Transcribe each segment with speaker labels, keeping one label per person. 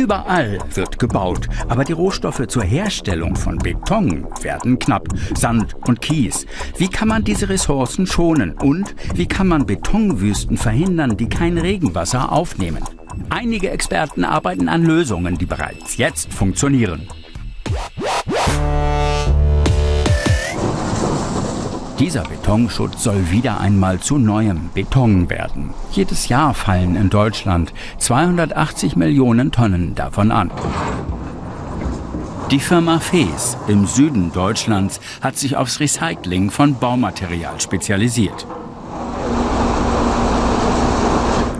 Speaker 1: Überall wird gebaut, aber die Rohstoffe zur Herstellung von Beton werden knapp. Sand und Kies. Wie kann man diese Ressourcen schonen? Und wie kann man Betonwüsten verhindern, die kein Regenwasser aufnehmen? Einige Experten arbeiten an Lösungen, die bereits jetzt funktionieren. Dieser Betonschutz soll wieder einmal zu neuem Beton werden. Jedes Jahr fallen in Deutschland 280 Millionen Tonnen davon an. Die Firma Fees im Süden Deutschlands hat sich aufs Recycling von Baumaterial spezialisiert.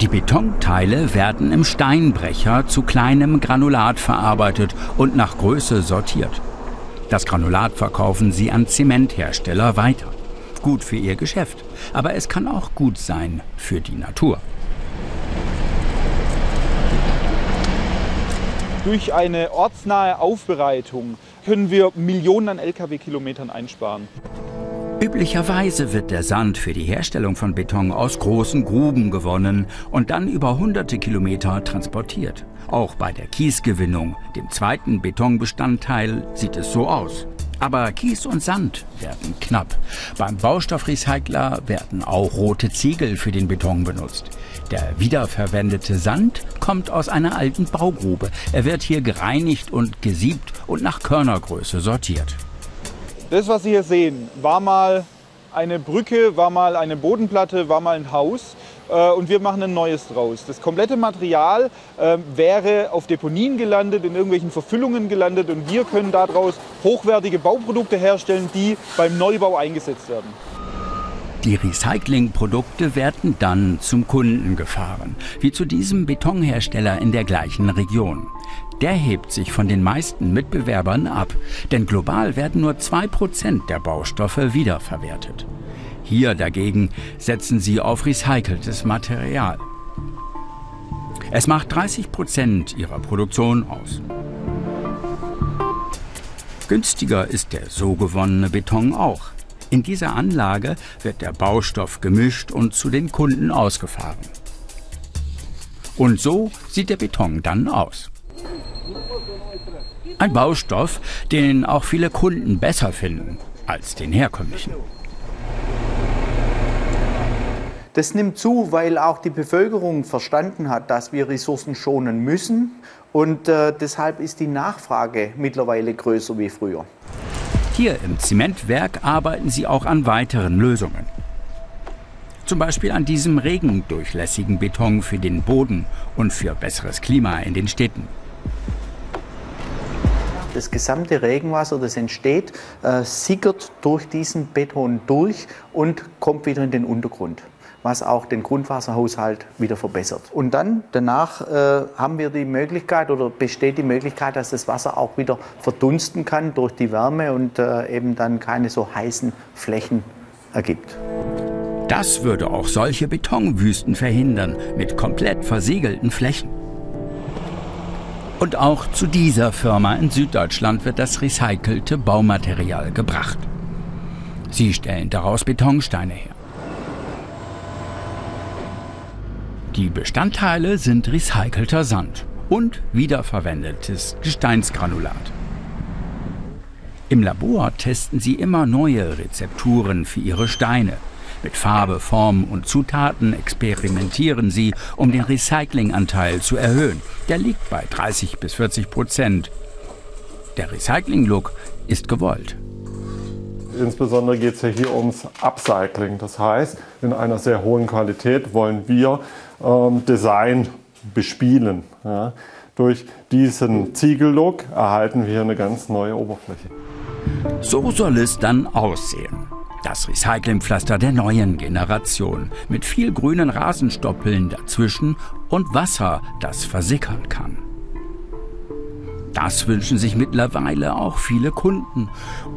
Speaker 1: Die Betonteile werden im Steinbrecher zu kleinem Granulat verarbeitet und nach Größe sortiert. Das Granulat verkaufen sie an Zementhersteller weiter gut für ihr Geschäft, aber es kann auch gut sein für die Natur.
Speaker 2: Durch eine ortsnahe Aufbereitung können wir Millionen an Lkw-Kilometern einsparen.
Speaker 1: Üblicherweise wird der Sand für die Herstellung von Beton aus großen Gruben gewonnen und dann über hunderte Kilometer transportiert. Auch bei der Kiesgewinnung, dem zweiten Betonbestandteil, sieht es so aus. Aber Kies und Sand werden knapp. Beim Baustoffrecycler werden auch rote Ziegel für den Beton benutzt. Der wiederverwendete Sand kommt aus einer alten Baugrube. Er wird hier gereinigt und gesiebt und nach Körnergröße sortiert.
Speaker 2: Das, was Sie hier sehen, war mal eine Brücke, war mal eine Bodenplatte, war mal ein Haus. Äh, und wir machen ein neues draus. Das komplette Material äh, wäre auf Deponien gelandet, in irgendwelchen Verfüllungen gelandet und wir können daraus hochwertige Bauprodukte herstellen, die beim Neubau eingesetzt werden.
Speaker 1: Die Recyclingprodukte werden dann zum Kunden gefahren, wie zu diesem Betonhersteller in der gleichen Region. Der hebt sich von den meisten Mitbewerbern ab, denn global werden nur 2% der Baustoffe wiederverwertet. Hier dagegen setzen sie auf recyceltes Material. Es macht 30 Prozent ihrer Produktion aus. Günstiger ist der so gewonnene Beton auch. In dieser Anlage wird der Baustoff gemischt und zu den Kunden ausgefahren. Und so sieht der Beton dann aus. Ein Baustoff, den auch viele Kunden besser finden als den herkömmlichen.
Speaker 3: Das nimmt zu, weil auch die Bevölkerung verstanden hat, dass wir Ressourcen schonen müssen. Und äh, deshalb ist die Nachfrage mittlerweile größer wie früher.
Speaker 1: Hier im Zementwerk arbeiten sie auch an weiteren Lösungen. Zum Beispiel an diesem regendurchlässigen Beton für den Boden und für besseres Klima in den Städten.
Speaker 3: Das gesamte Regenwasser, das entsteht, äh, sickert durch diesen Beton durch und kommt wieder in den Untergrund was auch den Grundwasserhaushalt wieder verbessert. Und dann danach äh, haben wir die Möglichkeit oder besteht die Möglichkeit, dass das Wasser auch wieder verdunsten kann durch die Wärme und äh, eben dann keine so heißen Flächen ergibt.
Speaker 1: Das würde auch solche Betonwüsten verhindern mit komplett versiegelten Flächen. Und auch zu dieser Firma in Süddeutschland wird das recycelte Baumaterial gebracht. Sie stellen daraus Betonsteine her. Die Bestandteile sind recycelter Sand und wiederverwendetes Gesteinsgranulat. Im Labor testen sie immer neue Rezepturen für ihre Steine. Mit Farbe, Form und Zutaten experimentieren sie, um den Recyclinganteil zu erhöhen. Der liegt bei 30 bis 40 Prozent. Der Recycling-Look ist gewollt.
Speaker 4: Insbesondere geht es ja hier ums Upcycling. Das heißt, in einer sehr hohen Qualität wollen wir ähm, Design bespielen. Ja. Durch diesen Ziegellook erhalten wir eine ganz neue Oberfläche.
Speaker 1: So soll es dann aussehen. Das Recyclingpflaster der neuen Generation mit viel grünen Rasenstoppeln dazwischen und Wasser, das versickern kann. Das wünschen sich mittlerweile auch viele Kunden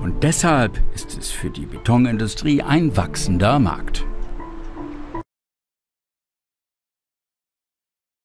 Speaker 1: und deshalb ist es für die Betonindustrie ein wachsender Markt.